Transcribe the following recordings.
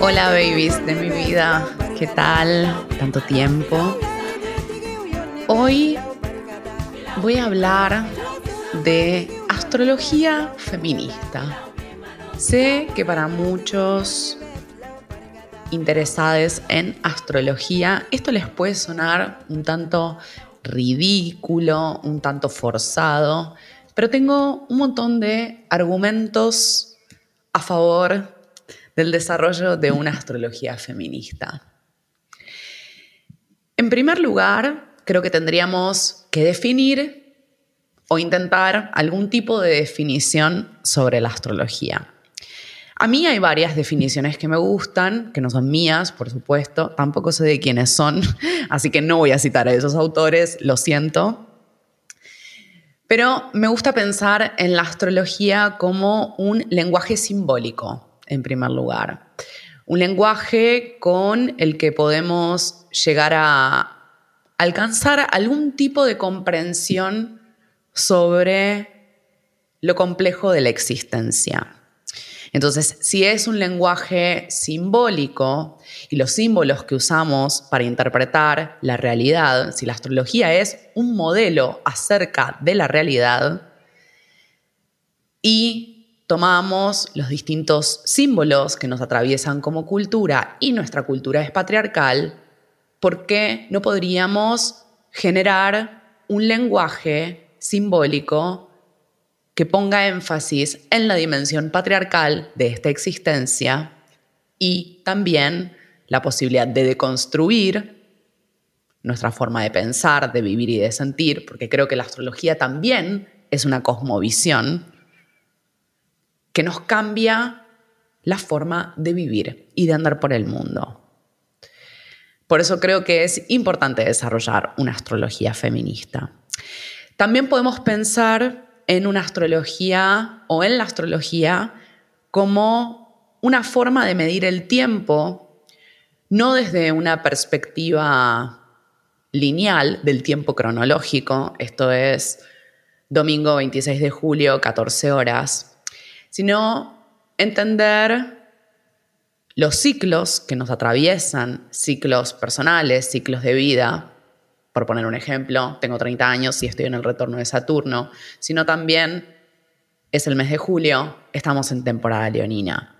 Hola babies de mi vida, ¿qué tal? Tanto tiempo. Hoy voy a hablar de astrología feminista. Sé que para muchos interesados en astrología esto les puede sonar un tanto ridículo, un tanto forzado, pero tengo un montón de argumentos a favor del desarrollo de una astrología feminista. En primer lugar, creo que tendríamos que definir o intentar algún tipo de definición sobre la astrología. A mí hay varias definiciones que me gustan, que no son mías, por supuesto, tampoco sé de quiénes son, así que no voy a citar a esos autores, lo siento. Pero me gusta pensar en la astrología como un lenguaje simbólico, en primer lugar. Un lenguaje con el que podemos llegar a alcanzar algún tipo de comprensión sobre lo complejo de la existencia. Entonces, si es un lenguaje simbólico y los símbolos que usamos para interpretar la realidad, si la astrología es un modelo acerca de la realidad y tomamos los distintos símbolos que nos atraviesan como cultura y nuestra cultura es patriarcal, ¿por qué no podríamos generar un lenguaje simbólico que ponga énfasis en la dimensión patriarcal de esta existencia y también la posibilidad de deconstruir nuestra forma de pensar, de vivir y de sentir, porque creo que la astrología también es una cosmovisión que nos cambia la forma de vivir y de andar por el mundo. Por eso creo que es importante desarrollar una astrología feminista. También podemos pensar en una astrología o en la astrología como una forma de medir el tiempo, no desde una perspectiva lineal del tiempo cronológico, esto es domingo 26 de julio, 14 horas, sino entender los ciclos que nos atraviesan, ciclos personales, ciclos de vida. Por poner un ejemplo, tengo 30 años y estoy en el retorno de Saturno, sino también es el mes de julio, estamos en temporada leonina.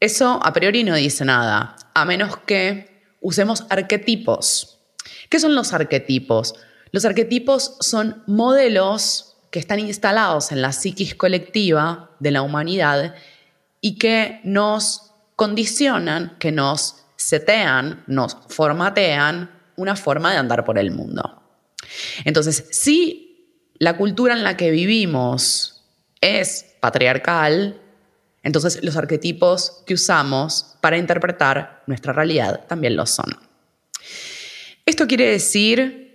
Eso a priori no dice nada, a menos que usemos arquetipos. ¿Qué son los arquetipos? Los arquetipos son modelos que están instalados en la psiquis colectiva de la humanidad y que nos condicionan, que nos setean, nos formatean una forma de andar por el mundo. Entonces, si la cultura en la que vivimos es patriarcal, entonces los arquetipos que usamos para interpretar nuestra realidad también lo son. Esto quiere decir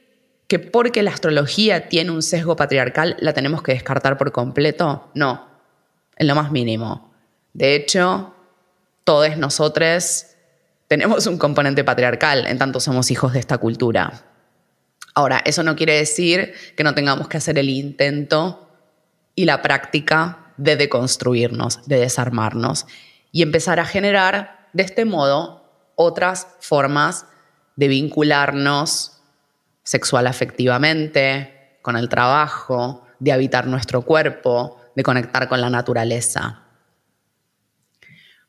que porque la astrología tiene un sesgo patriarcal la tenemos que descartar por completo. No, en lo más mínimo. De hecho, todos nosotros tenemos un componente patriarcal, en tanto somos hijos de esta cultura. Ahora, eso no quiere decir que no tengamos que hacer el intento y la práctica de deconstruirnos, de desarmarnos y empezar a generar de este modo otras formas de vincularnos sexual afectivamente, con el trabajo, de habitar nuestro cuerpo, de conectar con la naturaleza.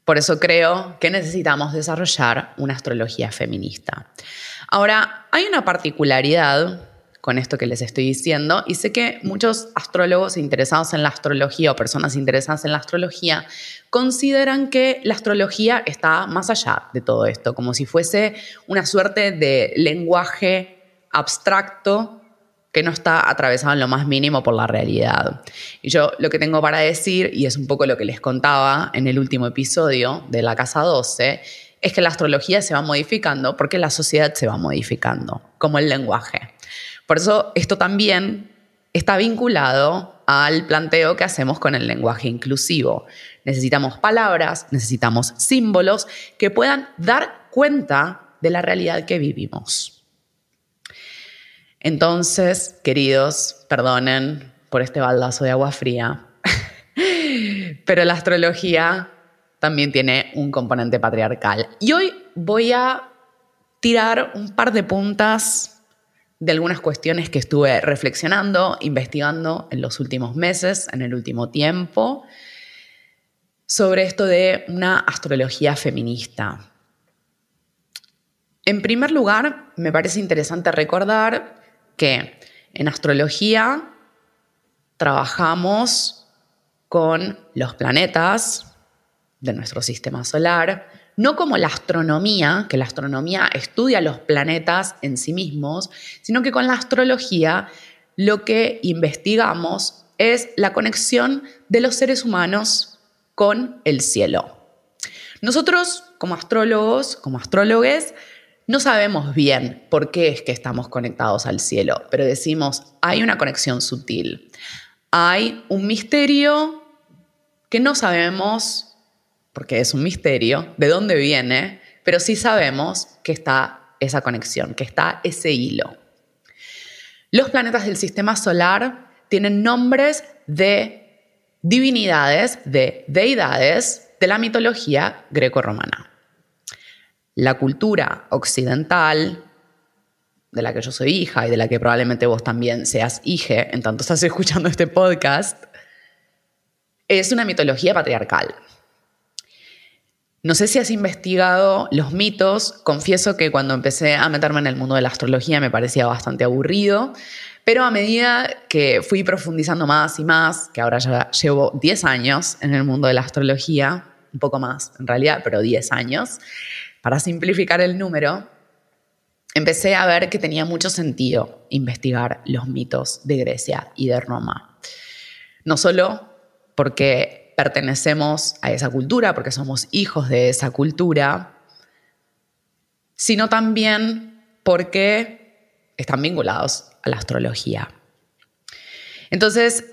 Por eso creo que necesitamos desarrollar una astrología feminista. Ahora, hay una particularidad con esto que les estoy diciendo y sé que muchos astrólogos interesados en la astrología o personas interesadas en la astrología consideran que la astrología está más allá de todo esto, como si fuese una suerte de lenguaje abstracto que no está atravesado en lo más mínimo por la realidad. Y yo lo que tengo para decir, y es un poco lo que les contaba en el último episodio de la Casa 12, es que la astrología se va modificando porque la sociedad se va modificando, como el lenguaje. Por eso esto también está vinculado al planteo que hacemos con el lenguaje inclusivo. Necesitamos palabras, necesitamos símbolos que puedan dar cuenta de la realidad que vivimos. Entonces, queridos, perdonen por este baldazo de agua fría, pero la astrología también tiene un componente patriarcal. Y hoy voy a tirar un par de puntas de algunas cuestiones que estuve reflexionando, investigando en los últimos meses, en el último tiempo, sobre esto de una astrología feminista. En primer lugar, me parece interesante recordar que en astrología trabajamos con los planetas de nuestro sistema solar, no como la astronomía, que la astronomía estudia los planetas en sí mismos, sino que con la astrología lo que investigamos es la conexión de los seres humanos con el cielo. Nosotros, como astrólogos, como astrólogos, no sabemos bien por qué es que estamos conectados al cielo, pero decimos, hay una conexión sutil. Hay un misterio que no sabemos, porque es un misterio, de dónde viene, pero sí sabemos que está esa conexión, que está ese hilo. Los planetas del sistema solar tienen nombres de divinidades, de deidades de la mitología greco-romana la cultura occidental, de la que yo soy hija y de la que probablemente vos también seas hija, en tanto estás escuchando este podcast, es una mitología patriarcal. No sé si has investigado los mitos, confieso que cuando empecé a meterme en el mundo de la astrología me parecía bastante aburrido, pero a medida que fui profundizando más y más, que ahora ya llevo 10 años en el mundo de la astrología, un poco más en realidad, pero 10 años, para simplificar el número, empecé a ver que tenía mucho sentido investigar los mitos de Grecia y de Roma. No solo porque pertenecemos a esa cultura, porque somos hijos de esa cultura, sino también porque están vinculados a la astrología. Entonces,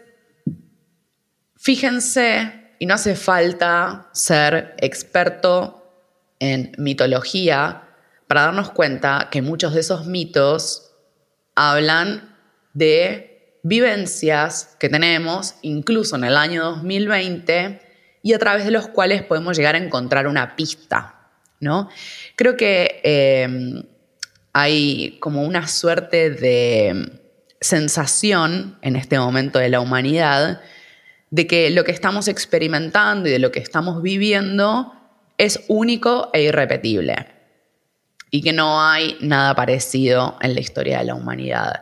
fíjense, y no hace falta ser experto en mitología para darnos cuenta que muchos de esos mitos hablan de vivencias que tenemos incluso en el año 2020 y a través de los cuales podemos llegar a encontrar una pista, ¿no? Creo que em, hay como una suerte de sensación en este momento de la humanidad de que lo que estamos experimentando y de lo que estamos viviendo es único e irrepetible y que no hay nada parecido en la historia de la humanidad.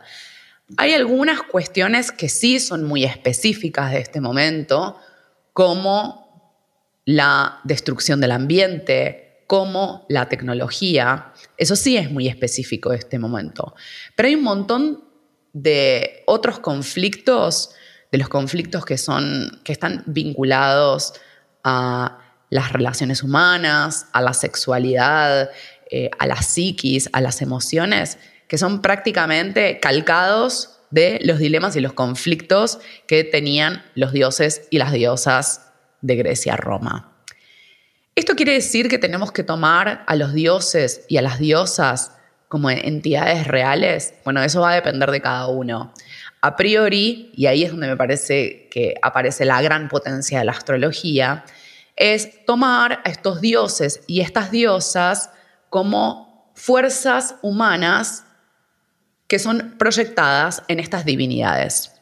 Hay algunas cuestiones que sí son muy específicas de este momento, como la destrucción del ambiente, como la tecnología. Eso sí es muy específico de este momento. Pero hay un montón de otros conflictos, de los conflictos que, son, que están vinculados a las relaciones humanas, a la sexualidad, eh, a la psiquis, a las emociones, que son prácticamente calcados de los dilemas y los conflictos que tenían los dioses y las diosas de Grecia-Roma. ¿Esto quiere decir que tenemos que tomar a los dioses y a las diosas como entidades reales? Bueno, eso va a depender de cada uno. A priori, y ahí es donde me parece que aparece la gran potencia de la astrología, es tomar a estos dioses y estas diosas como fuerzas humanas que son proyectadas en estas divinidades.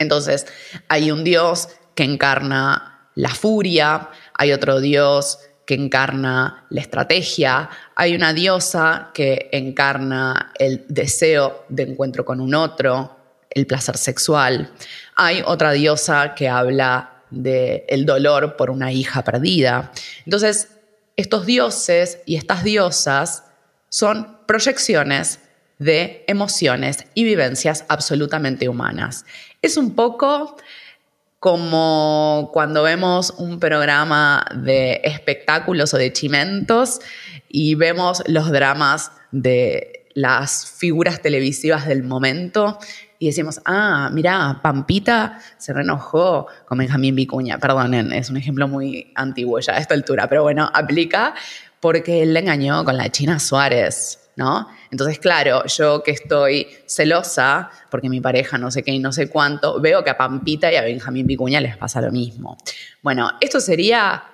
Entonces, hay un dios que encarna la furia, hay otro dios que encarna la estrategia, hay una diosa que encarna el deseo de encuentro con un otro, el placer sexual, hay otra diosa que habla del dolor por una hija perdida. Entonces, estos dioses y estas diosas son proyecciones de emociones y vivencias absolutamente humanas. Es un poco como cuando vemos un programa de espectáculos o de chimentos y vemos los dramas de las figuras televisivas del momento y decimos, ah, mira, Pampita se reenojó con Benjamín Vicuña. Perdonen, es un ejemplo muy antiguo ya a esta altura, pero bueno, aplica porque él le engañó con la China Suárez, ¿no? Entonces, claro, yo que estoy celosa porque mi pareja no sé qué y no sé cuánto, veo que a Pampita y a Benjamín Vicuña les pasa lo mismo. Bueno, esto sería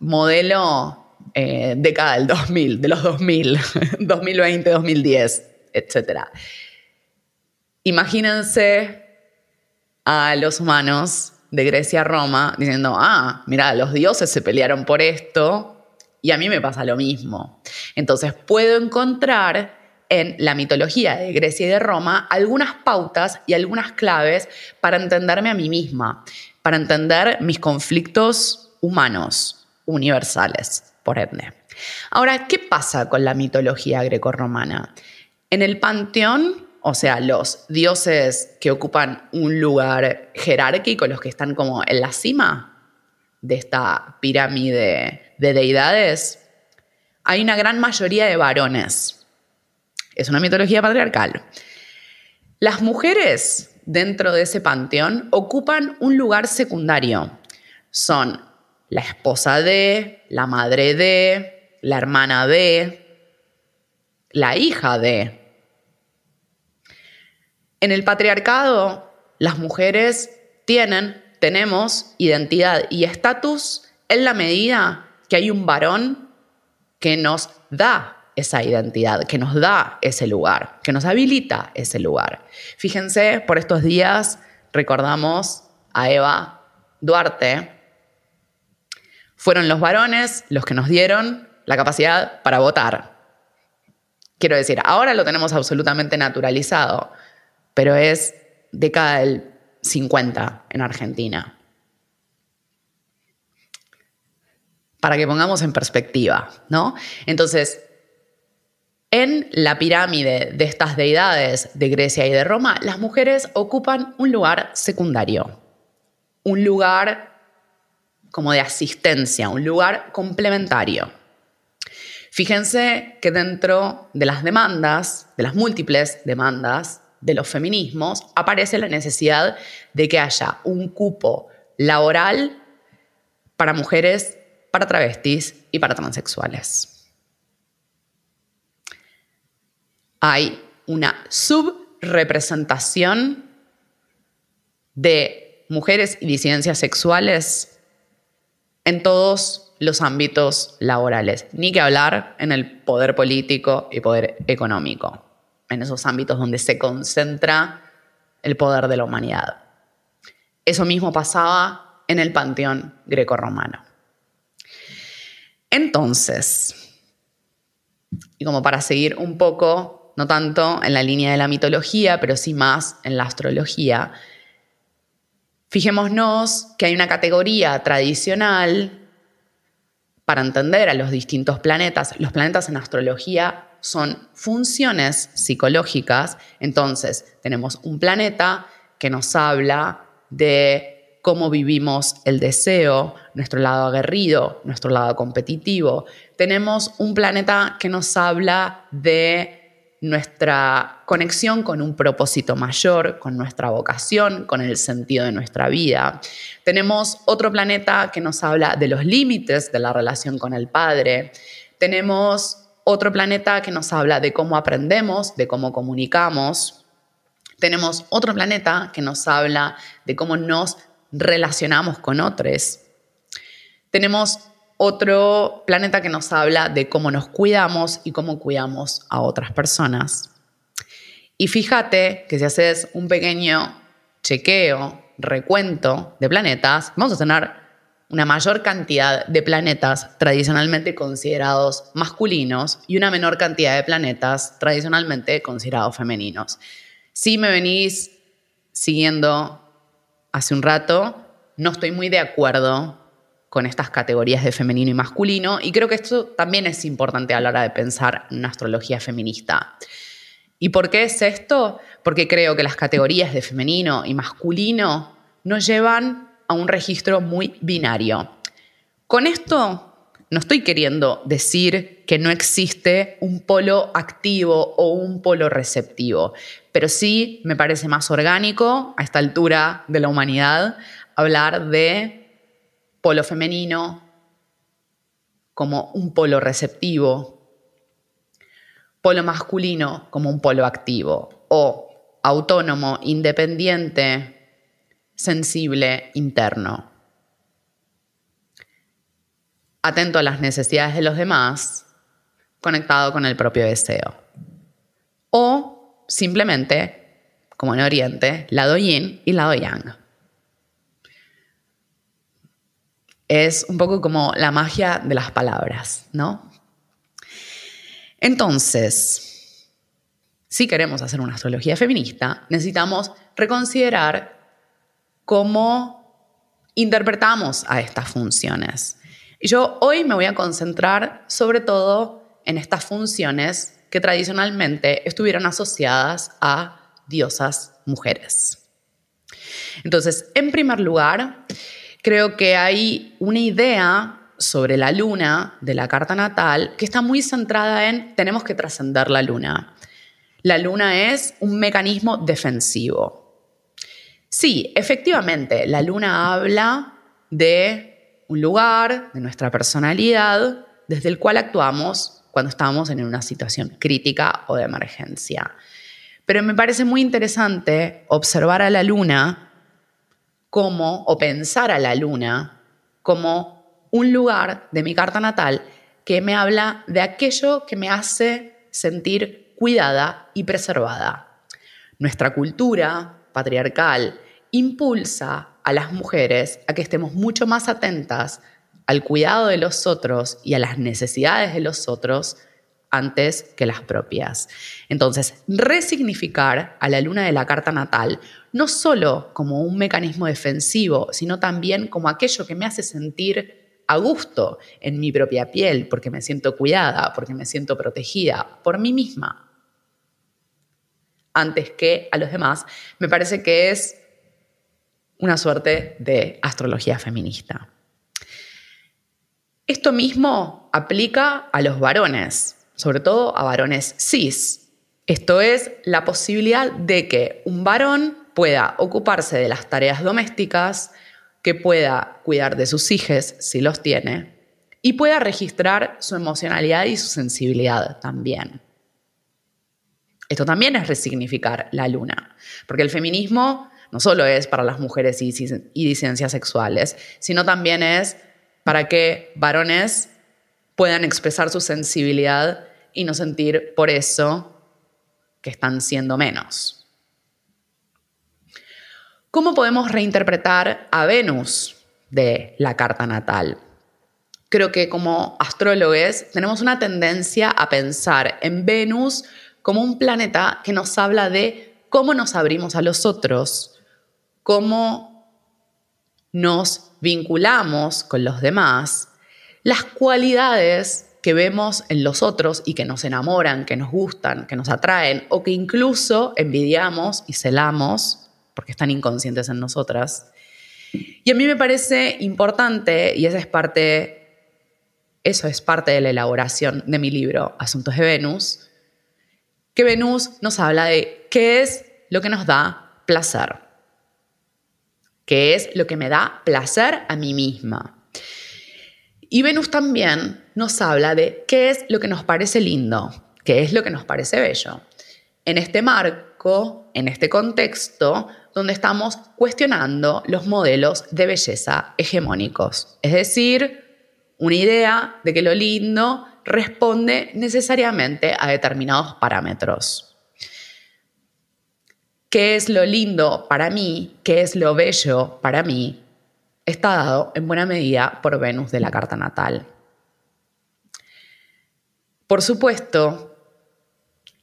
modelo eh, década del 2000, de los 2000, 2020, 2010, etc. Imagínense a los humanos de Grecia a Roma diciendo, ah, mira, los dioses se pelearon por esto y a mí me pasa lo mismo. Entonces puedo encontrar en la mitología de Grecia y de Roma algunas pautas y algunas claves para entenderme a mí misma, para entender mis conflictos humanos, universales, por ende. Ahora, ¿qué pasa con la mitología grecorromana? En el panteón, o sea, los dioses que ocupan un lugar jerárquico, los que están como en la cima de esta pirámide de deidades, hay una gran mayoría de varones. Es una mitología patriarcal. Las mujeres dentro de ese panteón ocupan un lugar secundario. Son la esposa de, la madre de, la hermana de, la hija de. En el patriarcado, las mujeres tienen, tenemos identidad y estatus en la medida que hay un varón que nos da esa identidad, que nos da ese lugar, que nos habilita ese lugar. Fíjense, por estos días recordamos a Eva Duarte. Fueron los varones los que nos dieron la capacidad para votar. Quiero decir, ahora lo tenemos absolutamente naturalizado, pero es década del 50 en Argentina. Para que pongamos en perspectiva, ¿no? Entonces, en la pirámide de estas deidades de Grecia y de Roma, las mujeres ocupan un lugar secundario, un lugar como de asistencia, un lugar complementario. Fíjense que dentro de las demandas, de las múltiples demandas de los feminismos, aparece la necesidad de que haya un cupo laboral para mujeres, para travestis y para transexuales. hay una subrepresentación de mujeres y disidencias sexuales en todos los ámbitos laborales, ni que hablar en el poder político y poder económico, en esos ámbitos donde se concentra el poder de la humanidad. Eso mismo pasaba en el panteón grecorromano. Entonces, y como para seguir un poco no tanto en la línea de la mitología, pero sí más en la astrología. Fijémonos que hay una categoría tradicional para entender a los distintos planetas. Los planetas en astrología son funciones psicológicas, entonces tenemos un planeta que nos habla de cómo vivimos el deseo, nuestro lado aguerrido, nuestro lado competitivo. Tenemos un planeta que nos habla de nuestra conexión con un propósito mayor, con nuestra vocación, con el sentido de nuestra vida. Tenemos otro planeta que nos habla de los límites de la relación con el Padre. Tenemos otro planeta que nos habla de cómo aprendemos, de cómo comunicamos. Tenemos otro planeta que nos habla de cómo nos relacionamos con otros. Tenemos otro planeta que nos habla de cómo nos cuidamos y cómo cuidamos a otras personas. Y fíjate que si haces un pequeño chequeo, recuento de planetas, vamos a tener una mayor cantidad de planetas tradicionalmente considerados masculinos y una menor cantidad de planetas tradicionalmente considerados femeninos. Si me venís siguiendo hace un rato, no estoy muy de acuerdo con estas categorías de femenino y masculino, y creo que esto también es importante a la hora de pensar en una astrología feminista. ¿Y por qué es esto? Porque creo que las categorías de femenino y masculino nos llevan a un registro muy binario. Con esto no estoy queriendo decir que no existe un polo activo o un polo receptivo, pero sí me parece más orgánico a esta altura de la humanidad hablar de polo femenino como un polo receptivo, polo masculino como un polo activo o autónomo, independiente, sensible, interno atento a las necesidades de los demás, conectado con el propio deseo. O simplemente, como en Oriente, lado yin y lado yang. Es un poco como la magia de las palabras, ¿no? Entonces, si queremos hacer una astrología feminista, necesitamos reconsiderar cómo interpretamos a estas funciones. Y yo hoy me voy a concentrar sobre todo en estas funciones que tradicionalmente estuvieron asociadas a diosas mujeres. Entonces, en primer lugar, creo que hay una idea sobre la luna de la carta natal que está muy centrada en tenemos que trascender la luna. La luna es un mecanismo defensivo. Sí, efectivamente, la luna habla de un lugar de nuestra personalidad desde el cual actuamos cuando estamos en una situación crítica o de emergencia. Pero me parece muy interesante observar a la luna como, o pensar a la luna como un lugar de mi carta natal que me habla de aquello que me hace sentir cuidada y preservada. Nuestra cultura patriarcal impulsa a las mujeres a que estemos mucho más atentas al cuidado de los otros y a las necesidades de los otros antes que las propias. Entonces, resignificar a la luna de la carta natal no solo como un mecanismo defensivo, sino también como aquello que me hace sentir a gusto en mi propia piel, porque me siento cuidada, porque me siento protegida por mí misma, antes que a los demás, me parece que es una suerte de astrología feminista. Esto mismo aplica a los varones, sobre todo a varones cis. Esto es la posibilidad de que un varón pueda ocuparse de las tareas domésticas, que pueda cuidar de sus hijos si los tiene, y pueda registrar su emocionalidad y su sensibilidad también. Esto también es resignificar la luna, porque el feminismo no solo es para las mujeres y, disidencias sexuales, sino también es para que varones puedan expresar su sensibilidad y no sentir por eso que están siendo menos. ¿Cómo podemos reinterpretar a Venus de la carta natal? Creo que como astrólogos tenemos una tendencia a pensar en Venus como un planeta que nos habla de cómo nos abrimos a los otros, cómo nos vinculamos con los demás, las cualidades que vemos en los otros y que nos enamoran, que nos gustan, que nos atraen o que incluso envidiamos y celamos porque están inconscientes en nosotras. Y a mí me parece importante, y esa es parte, eso es parte de la elaboración de mi libro, Asuntos de Venus, que Venus nos habla de qué es lo que nos da placer que es lo que me da placer a mí misma. Y Venus también nos habla de qué es lo que nos parece lindo, qué es lo que nos parece bello. En este marco, en este contexto, donde estamos cuestionando los modelos de belleza hegemónicos. Es decir, una idea de que lo lindo responde necesariamente a determinados parámetros qué es lo lindo para mí, qué es lo bello para mí, está dado en buena medida por Venus de la carta natal. Por supuesto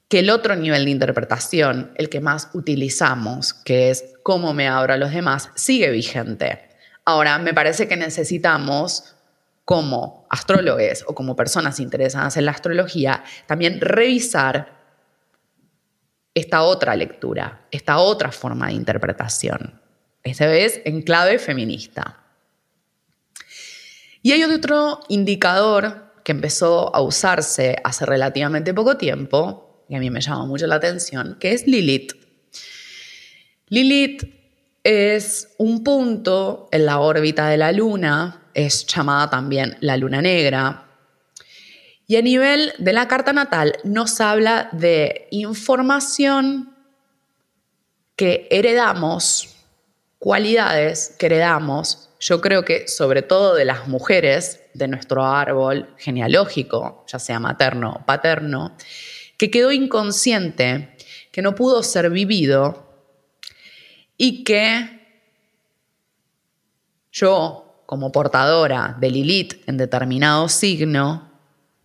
que el otro nivel de interpretación, el que más utilizamos, que es cómo me abro a los demás, sigue vigente. Ahora, me parece que necesitamos, como astrólogos o como personas interesadas en la astrología, también revisar esta otra lectura, esta otra forma de interpretación. Esta vez en clave feminista. Y hay otro indicador que empezó a usarse hace relativamente poco tiempo, y a mí me llama mucho la atención, que es Lilith. Lilith es un punto en la órbita de la Luna, es llamada también la Luna Negra, y a nivel de la carta natal nos habla de información que heredamos, cualidades que heredamos, yo creo que sobre todo de las mujeres de nuestro árbol genealógico, ya sea materno o paterno, que quedó inconsciente, que no pudo ser vivido y que yo, como portadora de Lilith en determinado signo,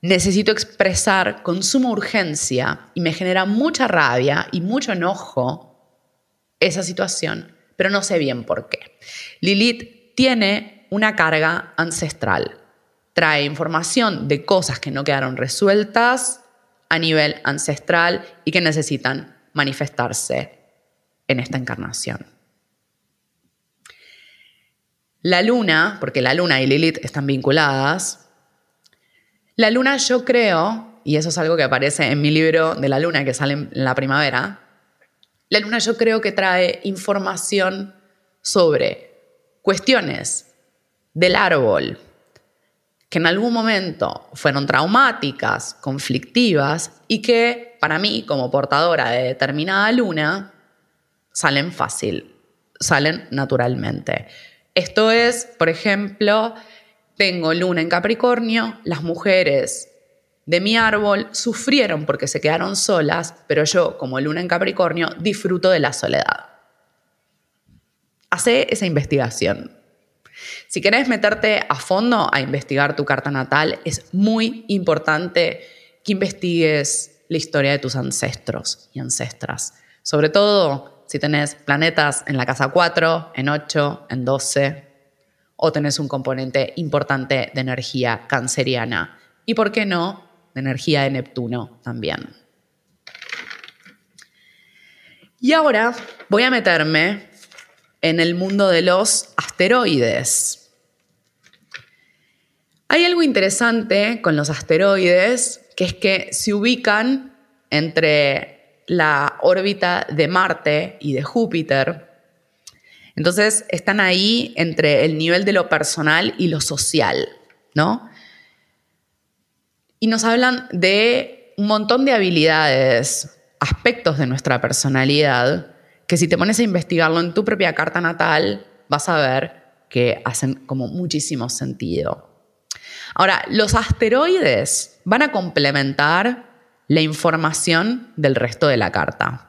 necesito expresar con suma urgencia y me genera mucha rabia y mucho enojo esa situación, pero no sé bien por qué. Lilith tiene una carga ancestral, trae información de cosas que no quedaron resueltas a nivel ancestral y que necesitan manifestarse en esta encarnación. La luna, porque la luna y Lilith están vinculadas, la luna yo creo, y eso es algo que aparece en mi libro de la luna que sale en la primavera, la luna yo creo que trae información sobre cuestiones del árbol que en algún momento fueron traumáticas, conflictivas y que para mí como portadora de determinada luna salen fácil, salen naturalmente. Esto es, por ejemplo, tengo luna en Capricornio, las mujeres de mi árbol sufrieron porque se quedaron solas, pero yo, como luna en Capricornio, disfruto de la soledad. Hace esa investigación. Si querés meterte a fondo a investigar tu carta natal, es muy importante que investigues la historia de tus ancestros y ancestras. Sobre todo si tenés planetas en la casa 4, en 8, en 12, o tenés un componente importante de energía canceriana. Y por qué no, de energía de Neptuno también. Y ahora voy a meterme en el mundo de los asteroides. Hay algo interesante con los asteroides, que es que se ubican entre la órbita de Marte y de Júpiter, entonces están ahí entre el nivel de lo personal y lo social, ¿no? Y nos hablan de un montón de habilidades, aspectos de nuestra personalidad, que si te pones a investigarlo en tu propia carta natal, vas a ver que hacen como muchísimo sentido. Ahora, los asteroides van a complementar la información del resto de la carta.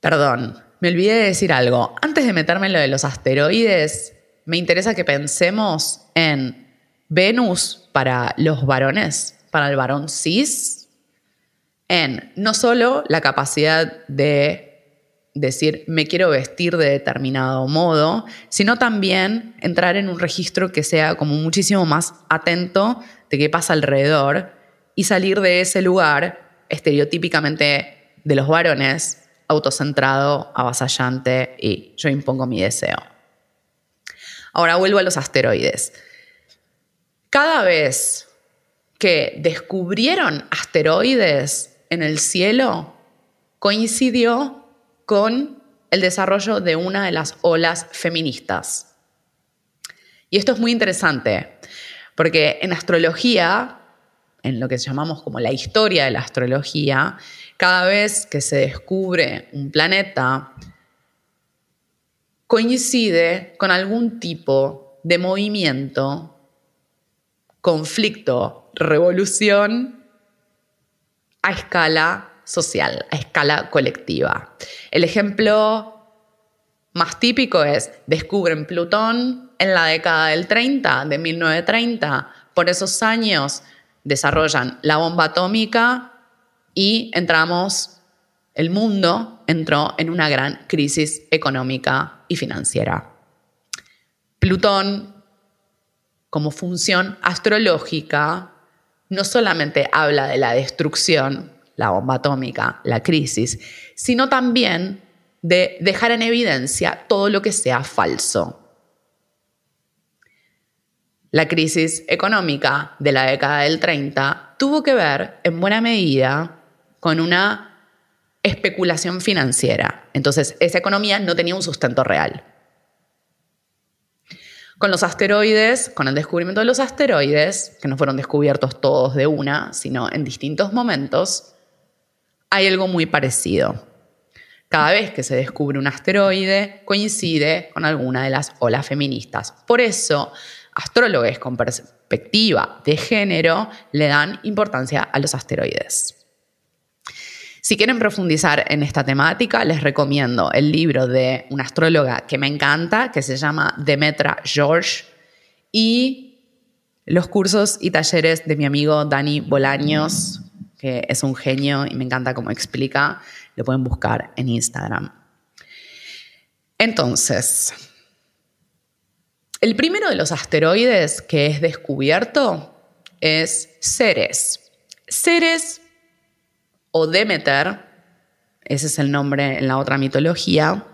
Perdón, me olvidé de decir algo. Antes de meterme en lo de los asteroides, me interesa que pensemos en Venus para los varones, para el varón cis, en no solo la capacidad de decir me quiero vestir de determinado modo, sino también entrar en un registro que sea como muchísimo más atento de qué pasa alrededor y salir de ese lugar estereotípicamente de los varones autocentrado, avasallante y yo impongo mi deseo. Ahora vuelvo a los asteroides. Cada vez que descubrieron asteroides en el cielo, coincidió con el desarrollo de una de las olas feministas. Y esto es muy interesante, porque en astrología, en lo que llamamos como la historia de la astrología, cada vez que se descubre un planeta, coincide con algún tipo de movimiento, conflicto, revolución a escala social, a escala colectiva. El ejemplo más típico es, descubren Plutón en la década del 30, de 1930. Por esos años desarrollan la bomba atómica y entramos, el mundo entró en una gran crisis económica y financiera. Plutón, como función astrológica, no solamente habla de la destrucción, la bomba atómica, la crisis, sino también de dejar en evidencia todo lo que sea falso. la crisis económica de la década del 30 tuvo que ver en buena medida con una especulación financiera. Entonces, esa economía no tenía un sustento real. Con los asteroides, con el descubrimiento de los asteroides, que no fueron descubiertos todos de una, sino en distintos momentos, hay algo muy parecido. Cada vez que se descubre un asteroide, coincide con alguna de las olas feministas. Por eso, astrólogos con perspectiva de género le dan importancia a los asteroides. Si quieren profundizar en esta temática, les recomiendo el libro de una astróloga que me encanta, que se llama Demetra George, y los cursos y talleres de mi amigo Dani Bolaños, que es un genio y me encanta cómo explica. Lo pueden buscar en Instagram. Entonces, el primero de los asteroides que es descubierto es Ceres. Ceres o Demeter, ese es el nombre en la otra mitología,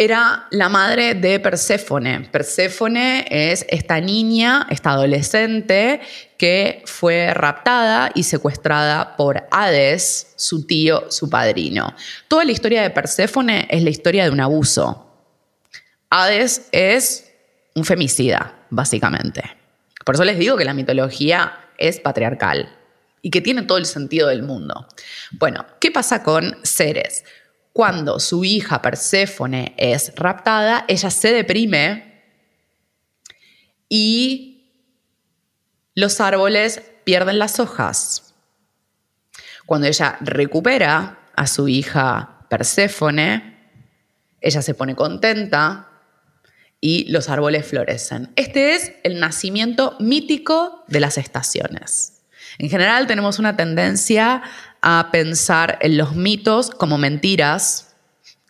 era la madre de Perséfone. Perséfone es esta niña, esta adolescente que fue raptada y secuestrada por Hades, su tío, su padrino. Toda la historia de Perséfone es la historia de un abuso. Hades es un femicida, básicamente. Por eso les digo que la mitología es patriarcal y que tiene todo el sentido del mundo. Bueno, ¿qué pasa con Ceres? Cuando su hija Perséfone es raptada, ella se deprime y los árboles pierden las hojas. Cuando ella recupera a su hija Perséfone, ella se pone contenta y los árboles florecen. Este es el nacimiento mítico de las estaciones. En general tenemos una tendencia a pensar en los mitos como mentiras,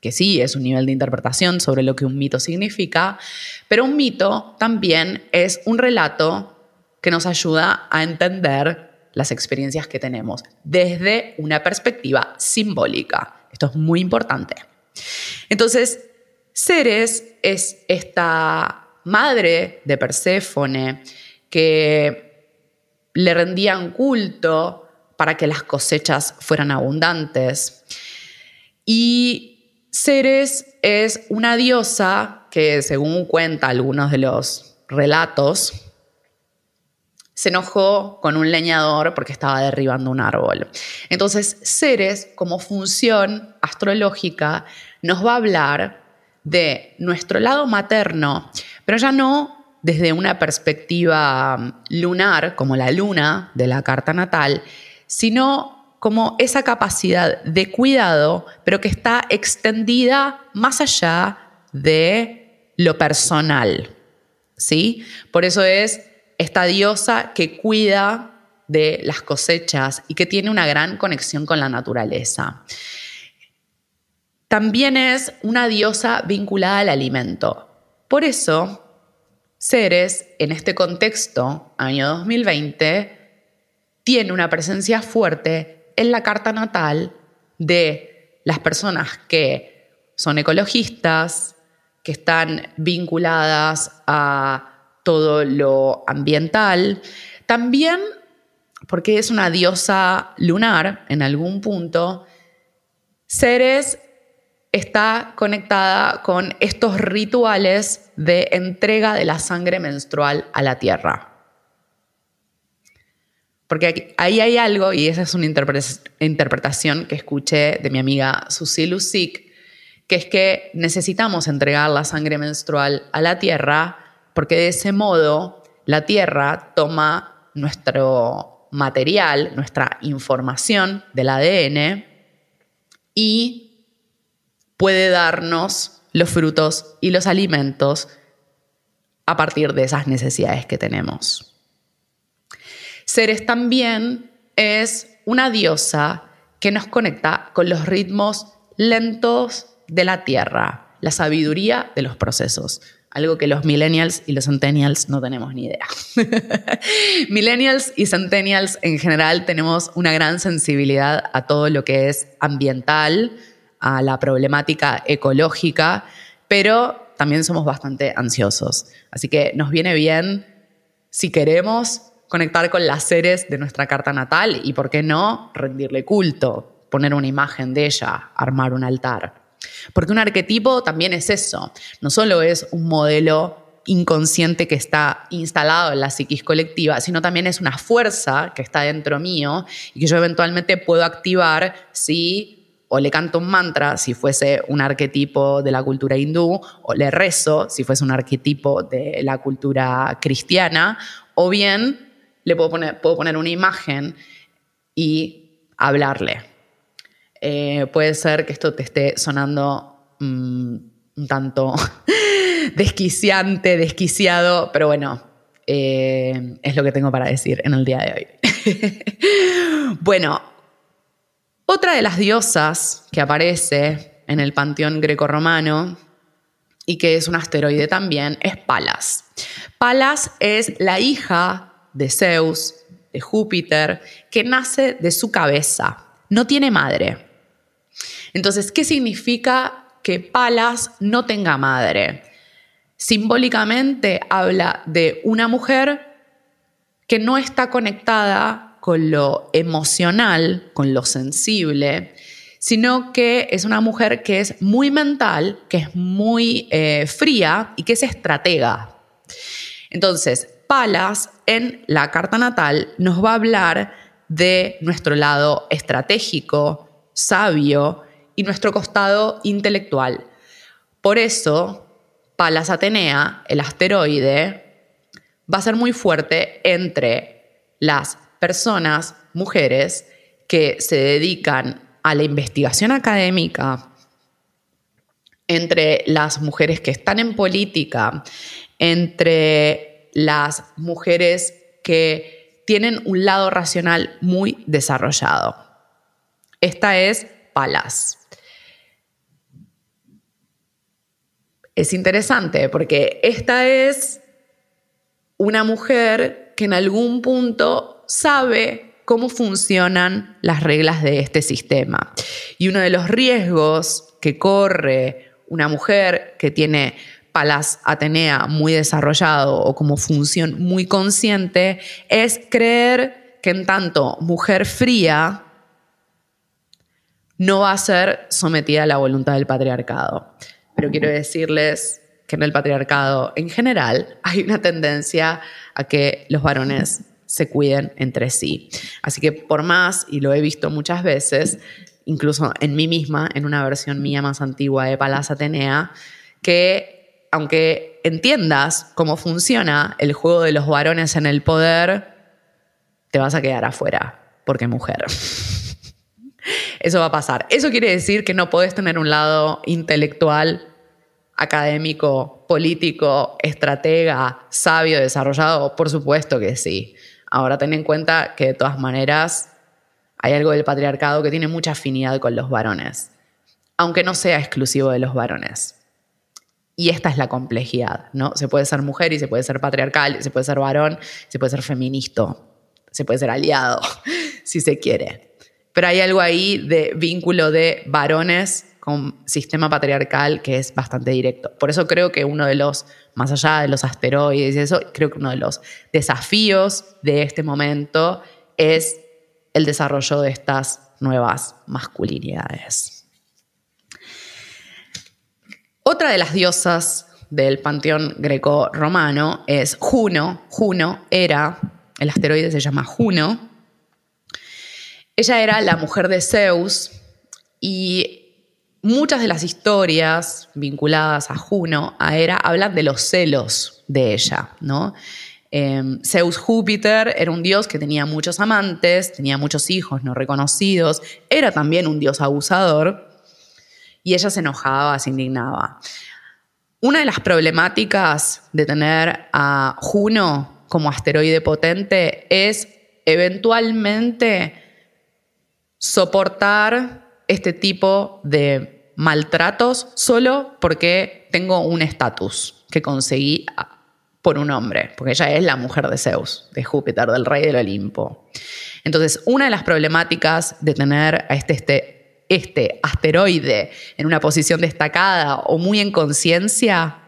que sí es un nivel de interpretación sobre lo que un mito significa, pero un mito también es un relato que nos ayuda a entender las experiencias que tenemos desde una perspectiva simbólica. Esto es muy importante. Entonces, Ceres es esta madre de Perséfone que le rendían culto para que las cosechas fueran abundantes. Y Ceres es una diosa que, según cuenta algunos de los relatos, se enojó con un leñador porque estaba derribando un árbol. Entonces, Ceres, como función astrológica, nos va a hablar de nuestro lado materno, pero ya no desde una perspectiva lunar, como la luna de la carta natal, sino como esa capacidad de cuidado, pero que está extendida más allá de lo personal. ¿sí? Por eso es esta diosa que cuida de las cosechas y que tiene una gran conexión con la naturaleza. También es una diosa vinculada al alimento. Por eso, Ceres, en este contexto, año 2020, tiene una presencia fuerte en la carta natal de las personas que son ecologistas, que están vinculadas a todo lo ambiental. También porque es una diosa lunar en algún punto, Ceres está conectada con estos rituales de entrega de la sangre menstrual a la tierra. Porque ahí hay algo, y esa es una interpretación que escuché de mi amiga Susie Lucic, que es que necesitamos entregar la sangre menstrual a la tierra porque de ese modo la tierra toma nuestro material, nuestra información del ADN y puede darnos los frutos y los alimentos a partir de esas necesidades que tenemos. Ceres también es una diosa que nos conecta con los ritmos lentos de la tierra, la sabiduría de los procesos, algo que los millennials y los centennials no tenemos ni idea. millennials y centennials en general tenemos una gran sensibilidad a todo lo que es ambiental, a la problemática ecológica, pero también somos bastante ansiosos. Así que nos viene bien, si queremos, conectar con las seres de nuestra carta natal y, ¿por qué no?, rendirle culto, poner una imagen de ella, armar un altar. Porque un arquetipo también es eso, no solo es un modelo inconsciente que está instalado en la psiquis colectiva, sino también es una fuerza que está dentro mío y que yo eventualmente puedo activar si o le canto un mantra si fuese un arquetipo de la cultura hindú, o le rezo si fuese un arquetipo de la cultura cristiana, o bien le puedo poner, puedo poner una imagen y hablarle. Eh, puede ser que esto te esté sonando mm, un tanto desquiciante, desquiciado, pero bueno, eh, es lo que tengo para decir en el día de hoy. bueno, otra de las diosas que aparece en el panteón grecorromano y que es un asteroide también es Palas. Palas es la hija de Zeus, de Júpiter, que nace de su cabeza, no tiene madre. Entonces, ¿qué significa que Palas no tenga madre? Simbólicamente habla de una mujer que no está conectada con lo emocional, con lo sensible, sino que es una mujer que es muy mental, que es muy eh, fría y que es estratega. Entonces, Palas en la carta natal nos va a hablar de nuestro lado estratégico, sabio y nuestro costado intelectual. Por eso, Palas Atenea, el asteroide, va a ser muy fuerte entre las personas, mujeres, que se dedican a la investigación académica, entre las mujeres que están en política, entre las mujeres que tienen un lado racional muy desarrollado. Esta es Palas. Es interesante porque esta es una mujer que en algún punto sabe cómo funcionan las reglas de este sistema. Y uno de los riesgos que corre una mujer que tiene Palas Atenea muy desarrollado o como función muy consciente es creer que en tanto mujer fría no va a ser sometida a la voluntad del patriarcado. Pero quiero decirles que en el patriarcado en general hay una tendencia a que los varones se cuiden entre sí. Así que por más, y lo he visto muchas veces, incluso en mí misma, en una versión mía más antigua de Palas Atenea, que aunque entiendas cómo funciona el juego de los varones en el poder, te vas a quedar afuera, porque mujer. Eso va a pasar. Eso quiere decir que no podés tener un lado intelectual, académico, político, estratega, sabio, desarrollado. Por supuesto que sí. Ahora ten en cuenta que de todas maneras hay algo del patriarcado que tiene mucha afinidad con los varones, aunque no sea exclusivo de los varones. Y esta es la complejidad, ¿no? Se puede ser mujer y se puede ser patriarcal, se puede ser varón, se puede ser feminista, se puede ser aliado, si se quiere. Pero hay algo ahí de vínculo de varones con sistema patriarcal que es bastante directo. Por eso creo que uno de los, más allá de los asteroides y eso, creo que uno de los desafíos de este momento es el desarrollo de estas nuevas masculinidades. Otra de las diosas del panteón greco-romano es Juno. Juno era, el asteroide se llama Juno. Ella era la mujer de Zeus y muchas de las historias vinculadas a Juno, a Hera, hablan de los celos de ella, ¿no? Em, Zeus Júpiter era un dios que tenía muchos amantes, tenía muchos hijos no reconocidos, era también un dios abusador y ella se enojaba, se indignaba. Una de las problemáticas de tener a Juno como asteroide potente es eventualmente soportar este tipo de maltratos solo porque tengo un estatus que conseguí por un hombre, porque ella es la mujer de Zeus, de Júpiter, del rey del Olimpo. Entonces, una de las problemáticas de tener a este, este este asteroide en una posición destacada o muy en conciencia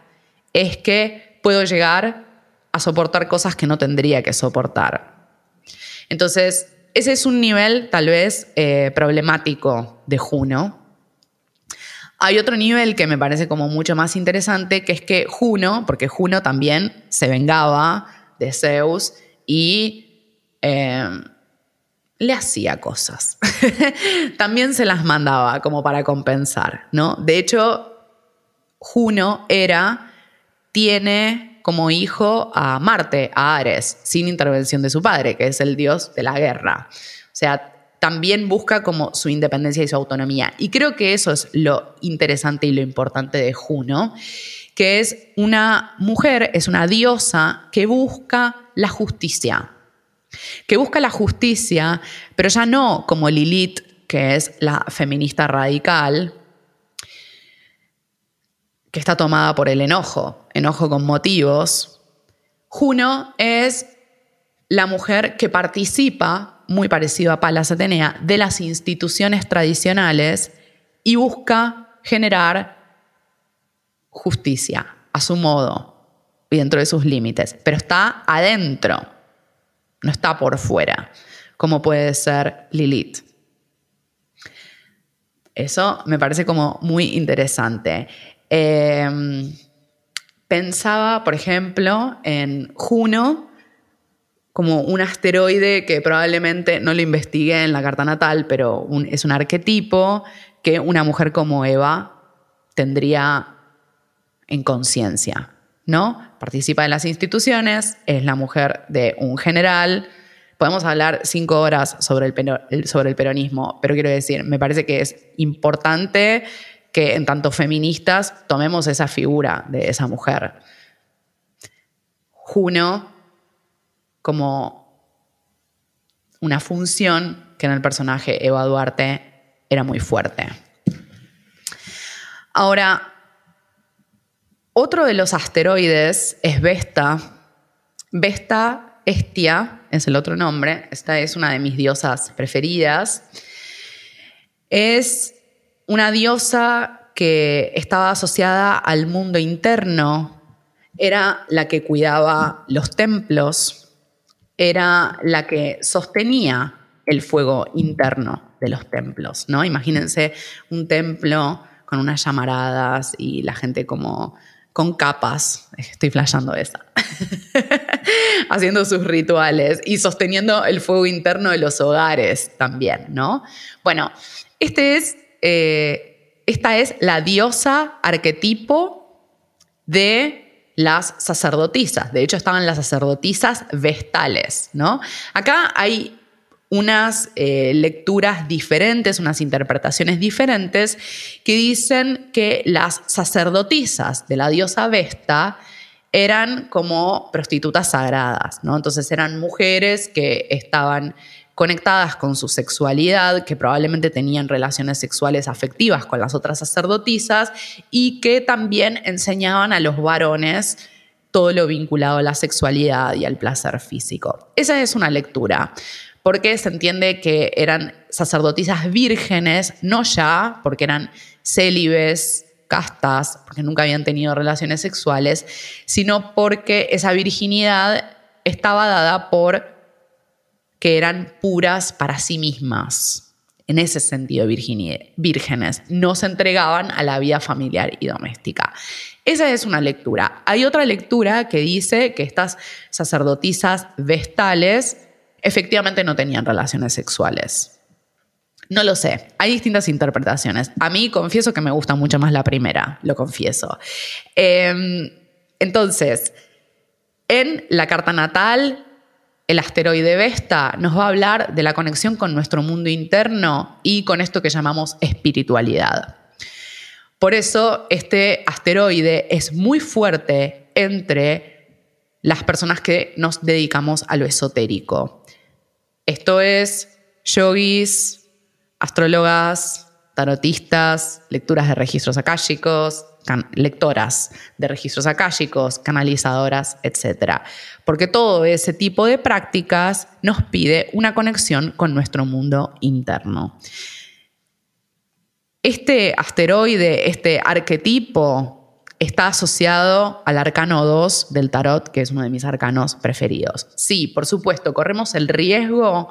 es que puedo llegar a soportar cosas que no tendría que soportar. Entonces, ese es un nivel tal vez eh, problemático de Juno. Hay otro nivel que me parece como mucho más interesante, que es que Juno, porque Juno también se vengaba de Zeus y eh, le hacía cosas. también se las mandaba como para compensar, ¿no? De hecho, Juno era, tiene como hijo a Marte, a Ares, sin intervención de su padre, que es el dios de la guerra. O sea, también busca como su independencia y su autonomía. Y creo que eso es lo interesante y lo importante de Juno, que es una mujer, es una diosa que busca la justicia. Que busca la justicia, pero ya no como Lilith, que es la feminista radical, que está tomada por el enojo, enojo con motivos. Juno es la mujer que participa, muy parecido a Palas Atenea, de las instituciones tradicionales y busca generar justicia a su modo y dentro de sus límites, pero está adentro, no está por fuera, como puede ser Lilith. Eso me parece como muy interesante. Em, pensaba, por ejemplo, en Juno como un asteroide que probablemente no lo investigué en la carta natal, pero es un arquetipo que una mujer como Eva tendría en conciencia, ¿no? Participa en las instituciones, es la mujer de un general. Podemos hablar cinco horas sobre el, sobre el peronismo, pero quiero decir, me parece que es importante que en tanto feministas tomemos esa figura de esa mujer. Juno como una función que en el personaje Eva Duarte era muy fuerte. Ahora, otro de los asteroides es Vesta. Vesta Estia es el otro nombre. Esta es una de mis diosas preferidas. Es una diosa que estaba asociada al mundo interno, era la que cuidaba los templos, era la que sostenía el fuego interno de los templos, ¿no? Imagínense un templo con unas llamaradas y la gente como con capas, estoy flasheando esa, haciendo sus rituales y sosteniendo el fuego interno de los hogares también, ¿no? Bueno, este es eh, esta es la diosa arquetipo de las sacerdotisas. De hecho, estaban las sacerdotisas vestales, ¿no? Acá hay unas eh, lecturas diferentes, unas interpretaciones diferentes que dicen que las sacerdotisas de la diosa Vesta eran como prostitutas sagradas, ¿no? Entonces eran mujeres que estaban conectadas con su sexualidad, que probablemente tenían relaciones sexuales afectivas con las otras sacerdotisas y que también enseñaban a los varones todo lo vinculado a la sexualidad y al placer físico. Esa es una lectura, porque se entiende que eran sacerdotisas vírgenes, no ya porque eran célibes, castas, porque nunca habían tenido relaciones sexuales, sino porque esa virginidad estaba dada por que eran puras para sí mismas, en ese sentido vírgenes, no se entregaban a la vida familiar y doméstica. Esa es una lectura. Hay otra lectura que dice que estas sacerdotisas vestales efectivamente no tenían relaciones sexuales. No lo sé, hay distintas interpretaciones. A mí confieso que me gusta mucho más la primera, lo confieso. Em, entonces, en la carta natal el asteroide Vesta nos va a hablar de la conexión con nuestro mundo interno y con esto que llamamos espiritualidad. Por eso este asteroide es muy fuerte entre las personas que nos dedicamos a lo esotérico. Esto es yogis, astrólogas, tarotistas, lecturas de registros akáshicos, lectoras de registros akáshicos, canalizadoras, etc. Porque todo ese tipo de prácticas nos pide una conexión con nuestro mundo interno. Este asteroide, este arquetipo está asociado al arcano 2 del tarot, que es uno de mis arcanos preferidos. Sí, por supuesto, corremos el riesgo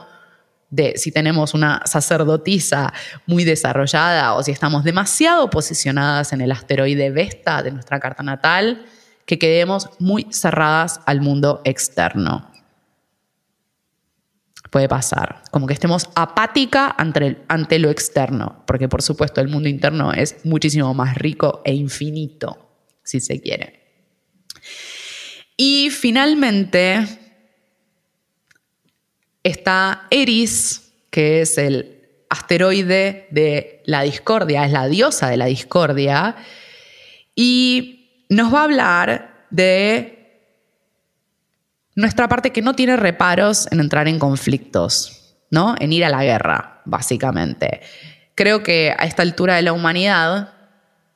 de si tenemos una sacerdotisa muy desarrollada o si estamos demasiado posicionadas en el asteroide Vesta de nuestra carta natal, que quedemos muy cerradas al mundo externo. Puede pasar, como que estemos apática ante, ante lo externo, porque por supuesto el mundo interno es muchísimo más rico e infinito, si se quiere. Y finalmente, está Eris, que es el asteroide de la discordia, es la diosa de la discordia, y nos va a hablar de nuestra parte que no tiene reparos en entrar en conflictos, ¿no? En ir a la guerra, básicamente. Creo que a esta altura de la humanidad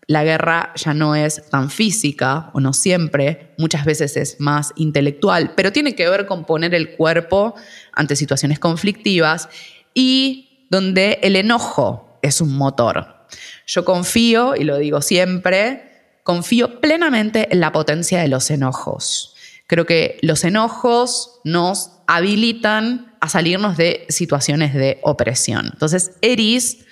la guerra ya no es tan física, o no siempre, muchas veces es más intelectual, pero tiene que ver con poner el cuerpo ante situaciones conflictivas y donde el enojo es un motor. Yo confío, y lo digo siempre, confío plenamente en la potencia de los enojos. Creo que los enojos nos habilitan a salirnos de situaciones de opresión. Entonces, Eris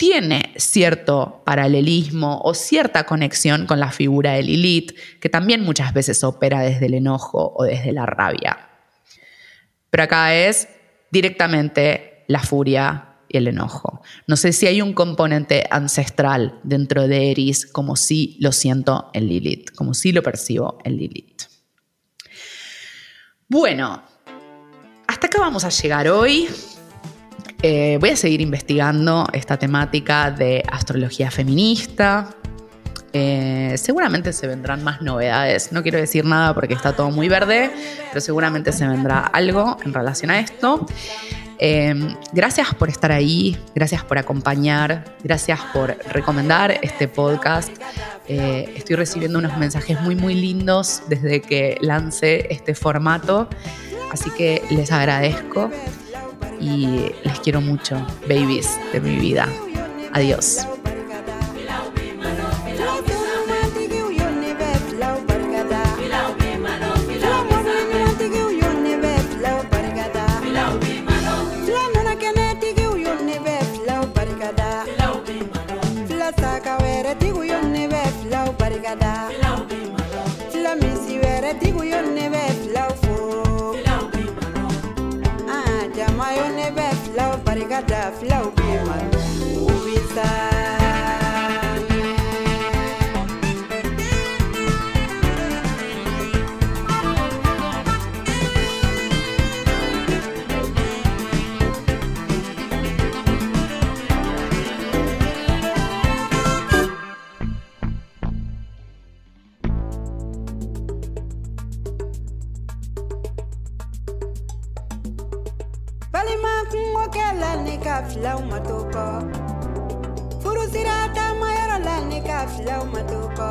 tiene cierto paralelismo o cierta conexión con la figura de Lilith, que también muchas veces opera desde el enojo o desde la rabia. Pero acá es directamente la furia y el enojo. No sé si hay un componente ancestral dentro de Eris, como si lo siento en Lilith, como si lo percibo en Lilith. Bueno, hasta acá vamos a llegar hoy. Eh, voy a seguir investigando esta temática de astrología feminista. Eh, seguramente se vendrán más novedades. No quiero decir nada porque está todo muy verde, pero seguramente se vendrá algo en relación a esto. Eh, gracias por estar ahí, gracias por acompañar, gracias por recomendar este podcast. estoy recibiendo unos mensajes muy, muy lindos desde que lancé este formato, así que les agradezco y les quiero mucho, babies de mi vida. Adiós. that a flow woman who is that? Filaw ma to kɔ furusira taamayɔrɔ la ne ka filaw ma to kɔ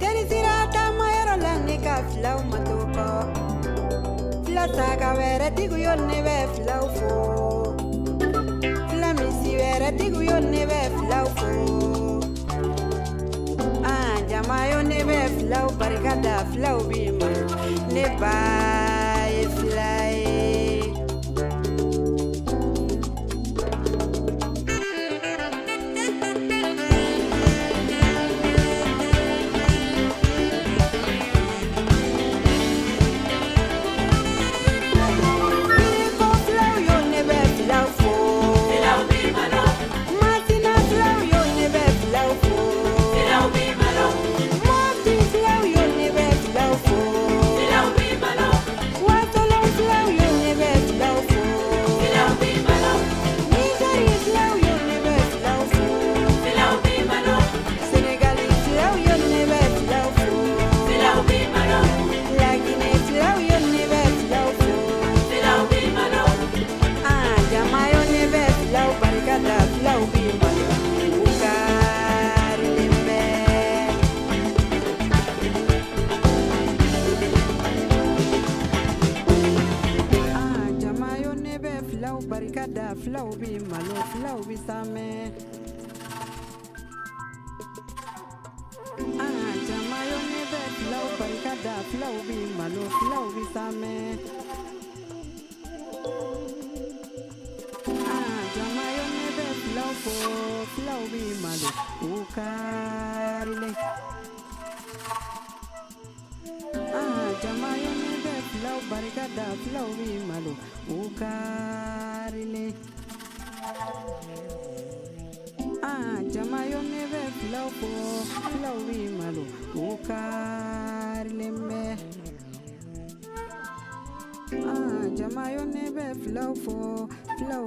terisira taamayɔrɔ la ne ka filaw ma to kɔ fila saga wɛrɛ tigu yo ne bɛ filaw fo. Fila misi wɛrɛ tigu yo ne bɛ filaw fo. Ah, jama yo ne bɛ filaw barika da filaw bi ma ne ba ne bɛ filaw barika bi malo filaw bi samɛ ah jama yo ne bɛ filaw barika bi malo filaw bi same. ah jama yo ne bɛ filaw fo bi malo ah, ukarile. filaw barikada filaw bɛ ah jama yo ne bɛ filaw fɔ filaw ah jama yo ne bɛ filaw fɔ filaw.